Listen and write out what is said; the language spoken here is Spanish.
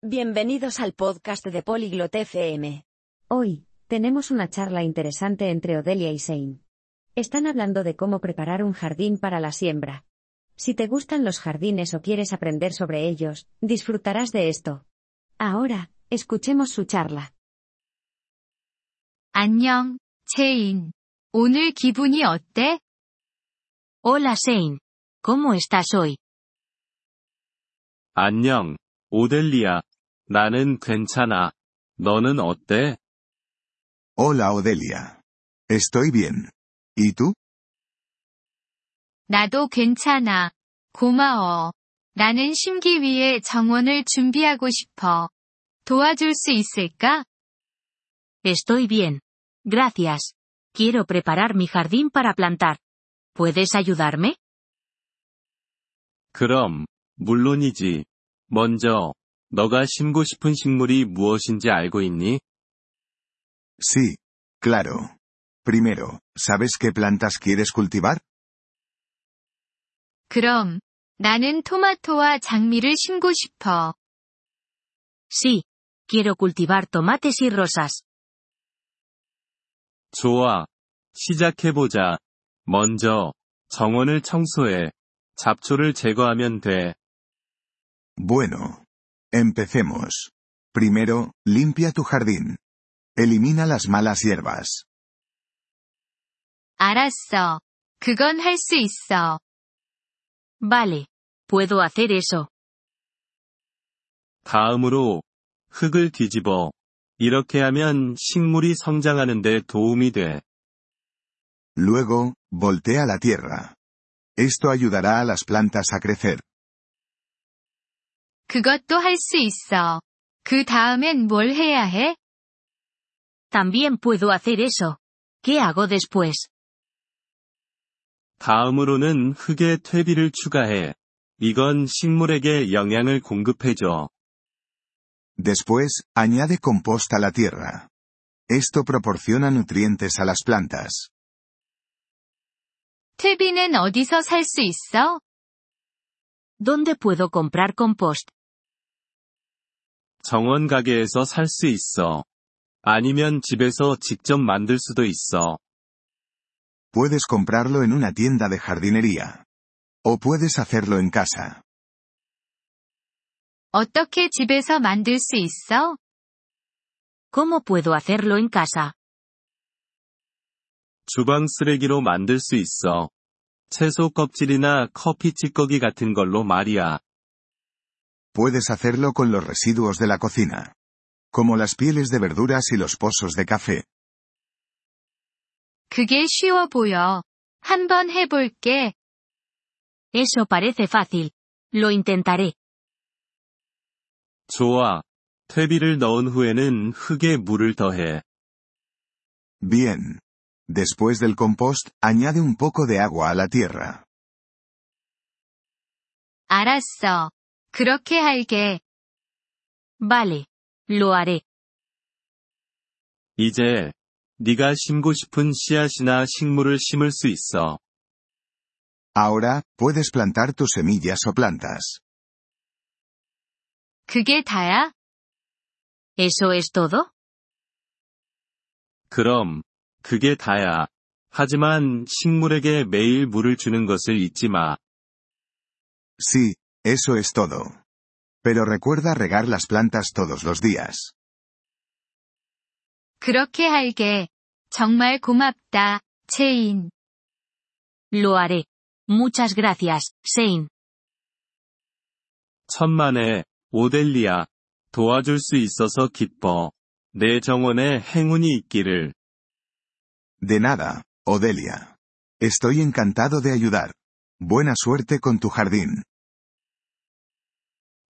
Bienvenidos al podcast de Polyglot FM. Hoy, tenemos una charla interesante entre Odelia y Sein. Están hablando de cómo preparar un jardín para la siembra. Si te gustan los jardines o quieres aprender sobre ellos, disfrutarás de esto. Ahora, escuchemos su charla. 안녕, 체인. 오늘 기분이 어때? Hola Shane. ¿Cómo estás hoy? 안녕, 오델리아. 나는 괜찮아. 너는 어때? Hola Odelia. Estoy bien. ¿Y tú? 나도 괜찮아. 고마워. 나는 심기 위해 정원을 준비하고 싶어. 도와줄 수 있을까? Estoy bien. Gracias. Quiero preparar mi jardín para plantar. ¿Puedes ayudarme? 그럼, 물론이지. 먼저, 너가 심고 싶은 식물이 무엇인지 알고 있니? Sí. Claro. Primero, ¿sabes qué plantas quieres cultivar? 그럼, 나는 토마토와 장미를 심고 싶어. Sí. Quiero cultivar tomates y rosas. 좋아. 시작해보자. 먼저, 정원을 청소해. 잡초를 제거하면 돼. Bueno. Empecemos. Primero, limpia tu jardín. Elimina las malas hierbas. 알았어. 그건 할 수 있어. Vale. Puedo hacer eso. 다음으로, 흙을 뒤집어. 이렇게 하면 식물이 성장하는 데 도움이 돼. Luego, voltea la tierra. Esto ayudará a las plantas a crecer. 그것도 할 수 있어. 그 다음엔 뭘 해야 해? También puedo hacer eso. ¿Qué hago después? 다음으로는 흙에 퇴비를 추가해. 이건 식물에게 영양을 공급해줘. Después, añade compost a la tierra. Esto proporciona nutrientes a las plantas. 퇴비는 어디서 살 수 있어? ¿Dónde puedo comprar compost? 정원 가게에서 살 수 있어. 아니면 집에서 직접 만들 수도 있어. Puedes comprarlo en una tienda de jardinería. O puedes hacerlo en casa. 어떻게 집에서 만들 수 있어? ¿Cómo puedo hacerlo en casa? 주방 쓰레기로 만들 수 있어. 채소 껍질이나 커피 찌꺼기 같은 걸로 말이야. Puedes hacerlo con los residuos de la cocina. Como las pieles de verduras y los pozos de café. 그게 쉬워 보여. 한번 해볼게. Eso parece fácil. Lo intentaré. 좋아. 퇴비를 넣은 후에는 흙에 물을 더해. Bien. Después del compost, añade un poco de agua a la tierra. 알았어. 그렇게 할게. Vale. Lo haré. 이제, 네가 심고 싶은 씨앗이나 식물을 심을 수 있어. Ahora, puedes plantar tus semillas o plantas. 그게 다야? ¿Eso es todo? 그럼, 그게 다야. 하지만 식물에게 매일 물을 주는 것을 잊지 마. Sí, eso es todo. Pero recuerda regar las plantas todos los días. 그렇게 할게. 정말 고맙다, 체인. Lo haré. Muchas gracias, Shane. 천만에, 오델리아. 도와줄 수 있어서 기뻐. 내 정원에 행운이 있기를. De nada, Odelia. Estoy encantado de ayudar. Buena suerte con tu jardín.